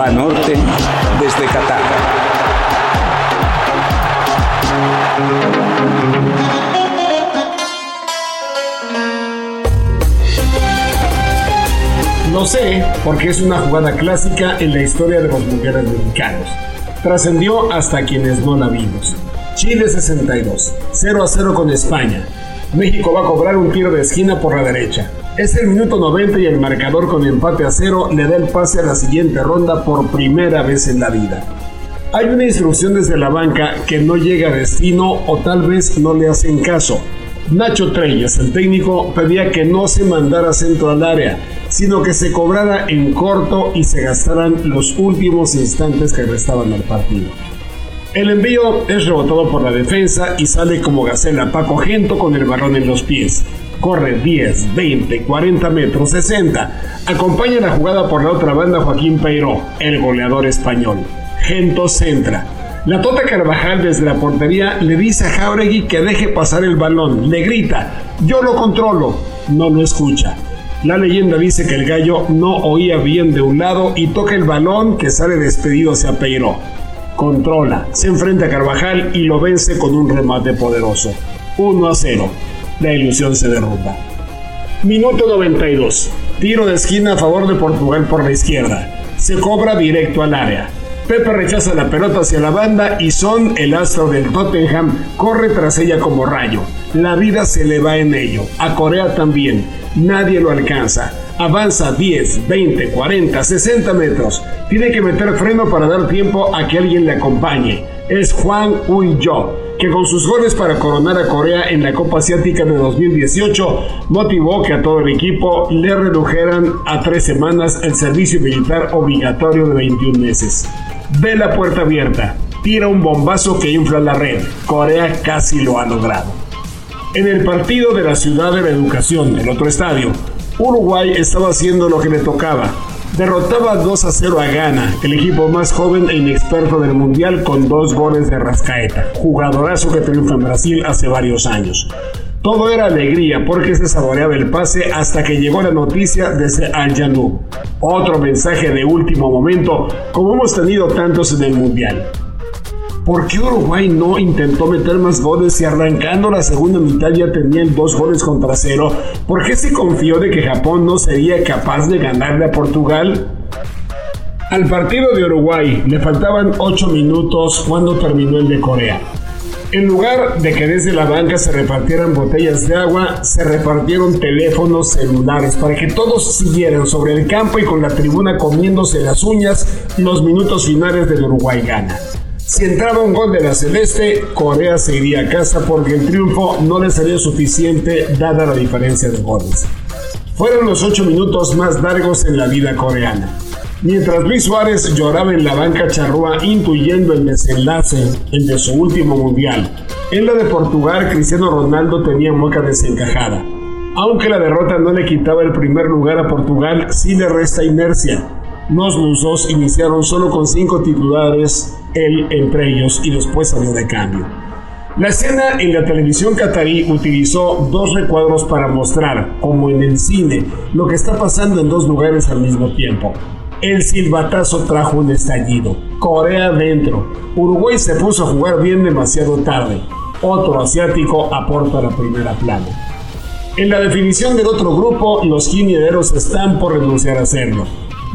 Banorte desde Qatar. Lo sé porque es una jugada clásica en la historia de los mundiales mexicanos. Trascendió hasta quienes no la vimos. Chile 62, 0 a 0 con España. México va a cobrar un tiro de esquina por la derecha. Es el minuto 90 y el marcador con empate a cero le da el pase a la siguiente ronda por primera vez en la vida. Hay una instrucción desde la banca que no llega a destino o tal vez no le hacen caso. Nacho Treyes, el técnico, pedía que no se mandara centro al área, sino que se cobrara en corto y se gastaran los últimos instantes que restaban al partido. El envío es rebotado por la defensa y sale como gacela Paco Gento con el balón en los pies. Corre 10, 20, 40 metros, 60. Acompaña la jugada por la otra banda Joaquín Peiró, el goleador español. Gento centra. La Tota Carvajal desde la portería le dice a Jauregui que deje pasar el balón. Le grita, yo lo controlo. No lo escucha. La leyenda dice que el gallo no oía bien de un lado y toca el balón que sale despedido hacia Peiró controla, se enfrenta a Carvajal y lo vence con un remate poderoso. 1 a 0. La ilusión se derrumba. Minuto 92. Tiro de esquina a favor de Portugal por la izquierda. Se cobra directo al área. Pepe rechaza la pelota hacia la banda y Son, el astro del Tottenham, corre tras ella como rayo. La vida se le va en ello. A Corea también. Nadie lo alcanza. Avanza 10, 20, 40, 60 metros. Tiene que meter freno para dar tiempo a que alguien le acompañe. Es Juan Uy-yo, que con sus goles para coronar a Corea en la Copa Asiática de 2018 motivó que a todo el equipo le redujeran a tres semanas el servicio militar obligatorio de 21 meses. Ve la puerta abierta, tira un bombazo que infla la red. Corea casi lo ha logrado. En el partido de la Ciudad de la Educación, el otro estadio, Uruguay estaba haciendo lo que le tocaba. Derrotaba 2 a 0 a Ghana, el equipo más joven e inexperto del mundial con dos goles de Rascaeta, jugadorazo que triunfa en Brasil hace varios años. Todo era alegría porque se saboreaba el pase hasta que llegó la noticia desde Al. Otro mensaje de último momento, como hemos tenido tantos en el Mundial. ¿Por qué Uruguay no intentó meter más goles y arrancando la segunda mitad ya tenían dos goles contra cero? ¿Por qué se confió de que Japón no sería capaz de ganarle a Portugal? Al partido de Uruguay le faltaban 8 minutos cuando terminó el de Corea. En lugar de que desde la banca se repartieran botellas de agua, se repartieron teléfonos celulares para que todos siguieran sobre el campo y con la tribuna comiéndose las uñas los minutos finales del Uruguay gana. Si entraba un gol de la Celeste, Corea se iría a casa porque el triunfo no le sería suficiente dada la diferencia de goles. Fueron los ocho minutos más largos en la vida coreana. Mientras Luis Suárez lloraba en la banca charrúa intuyendo el desenlace, el de su último mundial, en la de Portugal Cristiano Ronaldo tenía mueca desencajada. Aunque la derrota no le quitaba el primer lugar a Portugal, sí le resta inercia. Los lusos iniciaron solo con cinco titulares él entre ellos y después salió de cambio. La escena en la televisión catarí utilizó dos recuadros para mostrar, como en el cine, lo que está pasando en dos lugares al mismo tiempo. El silbatazo trajo un estallido. Corea dentro. Uruguay se puso a jugar bien demasiado tarde. Otro asiático aporta la primera plana. En la definición del otro grupo, los quinieros están por renunciar a hacerlo.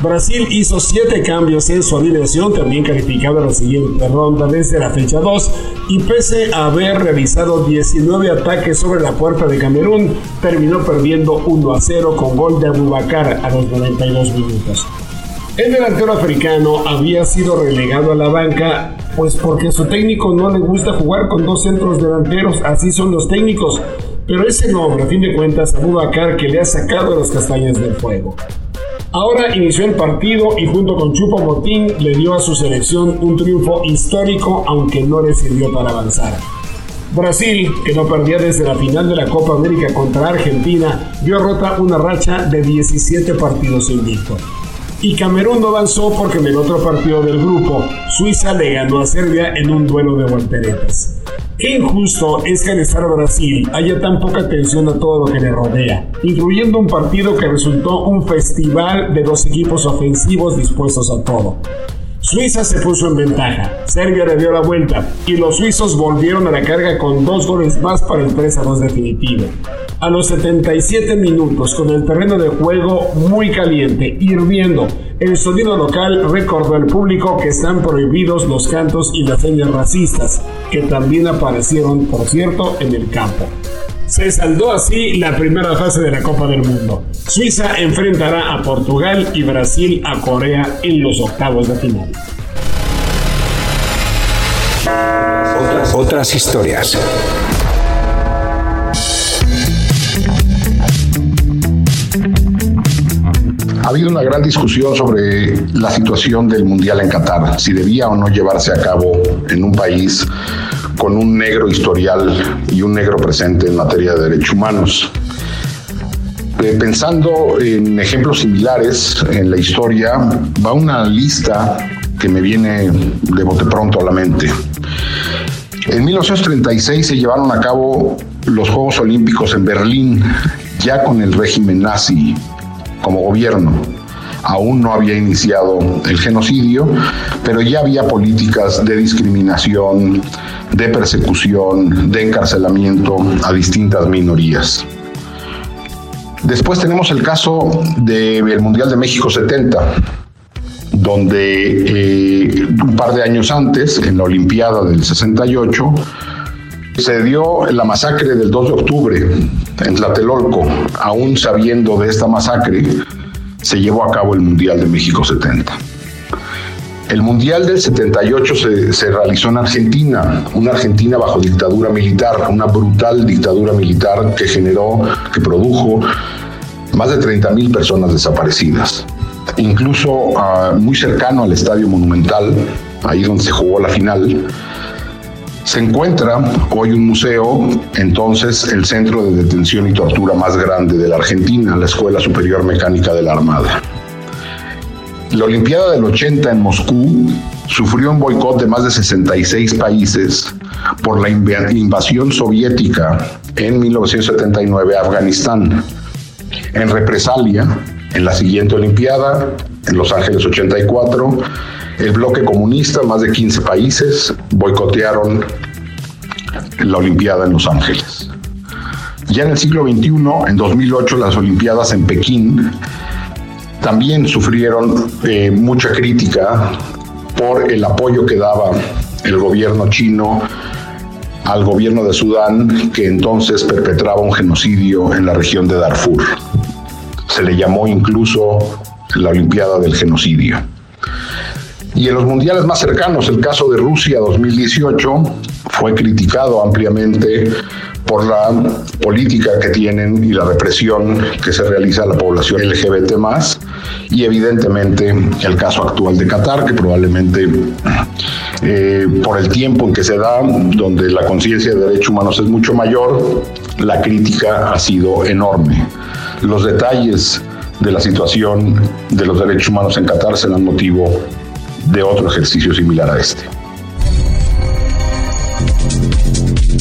Brasil hizo 7 cambios en su alineación, también calificada a la siguiente ronda desde la fecha 2, y pese a haber realizado 19 ataques sobre la puerta de Camerún, terminó perdiendo 1 a 0 con gol de Abubakar a los 92 minutos. El delantero africano había sido relegado a la banca, pues porque su técnico no le gusta jugar con dos centros delanteros, así son los técnicos, pero ese nombre, a fin de cuentas, Abubakar que le ha sacado las castañas del fuego. Ahora inició el partido y junto con Chupo Motín le dio a su selección un triunfo histórico aunque no le sirvió para avanzar. Brasil, que no perdía desde la final de la Copa América contra Argentina, vio rota una racha de 17 partidos invicto. Y Camerún no avanzó porque en el otro partido del grupo, Suiza le ganó a Serbia en un duelo de volteretas. Qué injusto es que al estar Brasil haya tan poca atención a todo lo que le rodea, incluyendo un partido que resultó un festival de dos equipos ofensivos dispuestos a todo. Suiza se puso en ventaja, Serbia le dio la vuelta y los suizos volvieron a la carga con dos goles más para el 3 a 2 definitivo. A los 77 minutos, con el terreno de juego muy caliente, hirviendo, el sonido local recordó al público que están prohibidos los cantos y las señas racistas, que también aparecieron, por cierto, en el campo. Se saldó así la primera fase de la Copa del Mundo. Suiza enfrentará a Portugal y Brasil a Corea en los octavos de final. Otras, historias. Ha habido una gran discusión sobre la situación del Mundial en Qatar, si debía o no llevarse a cabo en un país con un negro historial y un negro presente en materia de derechos humanos. Eh, pensando en ejemplos similares en la historia, va una lista que me viene de bote pronto a la mente. En 1936 se llevaron a cabo los Juegos Olímpicos en Berlín, ya con el régimen nazi como gobierno. Aún no había iniciado el genocidio, pero ya había políticas de discriminación, de persecución, de encarcelamiento a distintas minorías. Después tenemos el caso del Mundial de México 70, donde eh, un par de años antes, en la Olimpiada del 68, se dio la masacre del 2 de octubre en Tlatelolco. Aún sabiendo de esta masacre, se llevó a cabo el Mundial de México 70. El Mundial del 78 se, se, realizó en Argentina, una Argentina bajo dictadura militar, una brutal dictadura militar que generó, que produjo más de 30.000 personas desaparecidas. Incluso uh, muy cercano al Estadio Monumental, ahí donde se jugó la final, se encuentra hoy un museo, entonces el centro de detención y tortura más grande de la Argentina, la Escuela Superior Mecánica de la Armada. La Olimpiada del 80 en Moscú sufrió un boicot de más de 66 países por la invasión soviética en 1979 a Afganistán. En represalia, en la siguiente Olimpiada, en Los Ángeles 84, el bloque comunista, más de 15 países, boicotearon la Olimpiada en Los Ángeles. Ya en el siglo XXI, en 2008, las Olimpiadas en Pekín también sufrieron eh, mucha crítica por el apoyo que daba el gobierno chino al gobierno de Sudán, que entonces perpetraba un genocidio en la región de Darfur. Se le llamó incluso la Olimpiada del Genocidio. Y en los mundiales más cercanos, el caso de Rusia 2018 fue criticado ampliamente por la política que tienen y la represión que se realiza a la población LGBT y evidentemente el caso actual de Qatar, que probablemente eh, por el tiempo en que se da, donde la conciencia de derechos humanos es mucho mayor, la crítica ha sido enorme. Los detalles de la situación de los derechos humanos en Qatar serán motivo de otro ejercicio similar a este.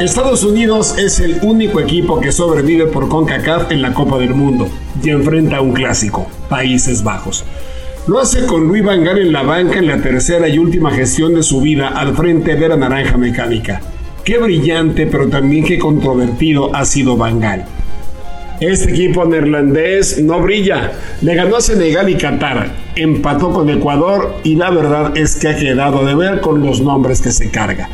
Estados Unidos es el único equipo que sobrevive por CONCACAF en la Copa del Mundo y enfrenta a un clásico, Países Bajos. Lo hace con Luis Van Gaal en la banca en la tercera y última gestión de su vida al frente de la Naranja Mecánica. Qué brillante, pero también qué controvertido ha sido Van Gaal. Este equipo neerlandés no brilla. Le ganó a Senegal y Qatar, empató con Ecuador y la verdad es que ha quedado de ver con los nombres que se carga.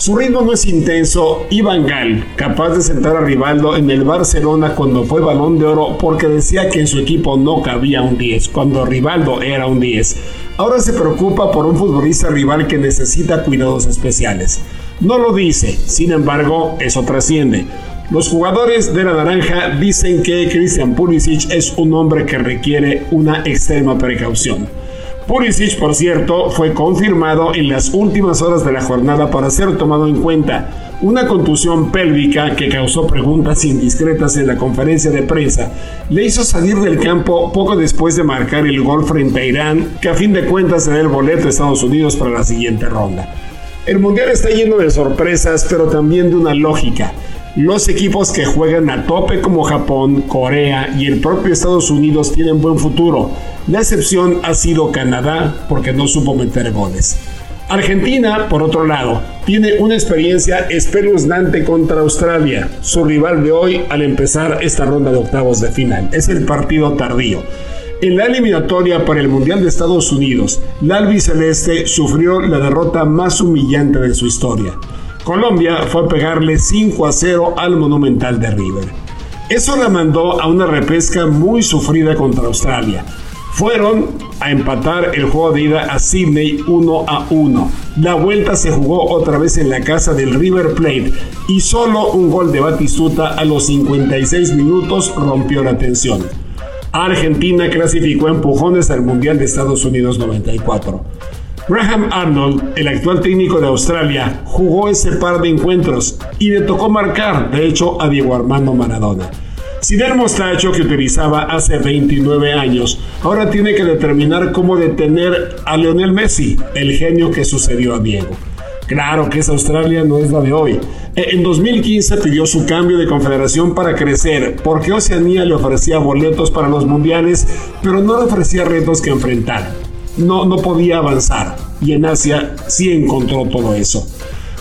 Su ritmo no es intenso y Van Gaal, capaz de sentar a Rivaldo en el Barcelona cuando fue balón de oro porque decía que en su equipo no cabía un 10, cuando Rivaldo era un 10. Ahora se preocupa por un futbolista rival que necesita cuidados especiales. No lo dice, sin embargo, eso trasciende. Los jugadores de la naranja dicen que Christian Pulisic es un hombre que requiere una extrema precaución. Pulisic, por cierto, fue confirmado en las últimas horas de la jornada para ser tomado en cuenta. Una contusión pélvica que causó preguntas indiscretas en la conferencia de prensa le hizo salir del campo poco después de marcar el gol frente a Irán, que a fin de cuentas será el boleto de Estados Unidos para la siguiente ronda. El mundial está lleno de sorpresas, pero también de una lógica. Los equipos que juegan a tope como Japón, Corea y el propio Estados Unidos tienen buen futuro. La excepción ha sido Canadá porque no supo meter goles. Argentina, por otro lado, tiene una experiencia espeluznante contra Australia, su rival de hoy al empezar esta ronda de octavos de final. Es el partido tardío. En la eliminatoria para el Mundial de Estados Unidos, la albiceleste sufrió la derrota más humillante de su historia. Colombia fue a pegarle 5 a 0 al Monumental de River. Eso la mandó a una repesca muy sufrida contra Australia. Fueron a empatar el juego de ida a Sydney 1 a 1. La vuelta se jugó otra vez en la casa del River Plate y solo un gol de Batistuta a los 56 minutos rompió la tensión. Argentina clasificó empujones al Mundial de Estados Unidos 94. Graham Arnold, el actual técnico de Australia, jugó ese par de encuentros y le tocó marcar, de hecho, a Diego Armando Maradona. Sin el mostacho que utilizaba hace 29 años, ahora tiene que determinar cómo detener a Lionel Messi, el genio que sucedió a Diego. Claro que esa Australia no es la de hoy. E, en 2015 pidió su cambio de confederación para crecer, porque Oceanía le ofrecía boletos para los mundiales, pero no le ofrecía retos que enfrentar no, no podía avanzar. Y en Asia sí encontró todo eso.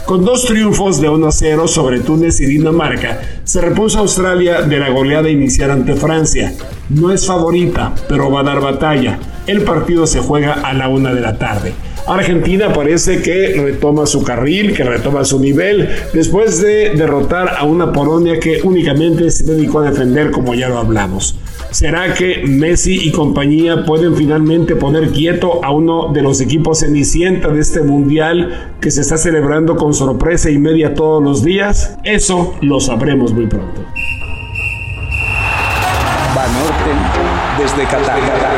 Con dos triunfos de 1 a 0 sobre Túnez y Dinamarca, se repuso Australia de la goleada inicial ante Francia. No es favorita, pero va a dar batalla. El partido se juega a la una de la tarde. Argentina parece que retoma su carril, que retoma su nivel, después de derrotar a una Polonia que únicamente se dedicó a defender como ya lo hablamos. ¿Será que Messi y compañía pueden finalmente poner quieto a uno de los equipos cenicienta de este mundial que se está celebrando con sorpresa y media todos los días? Eso lo sabremos muy pronto. Banorte desde Qatar.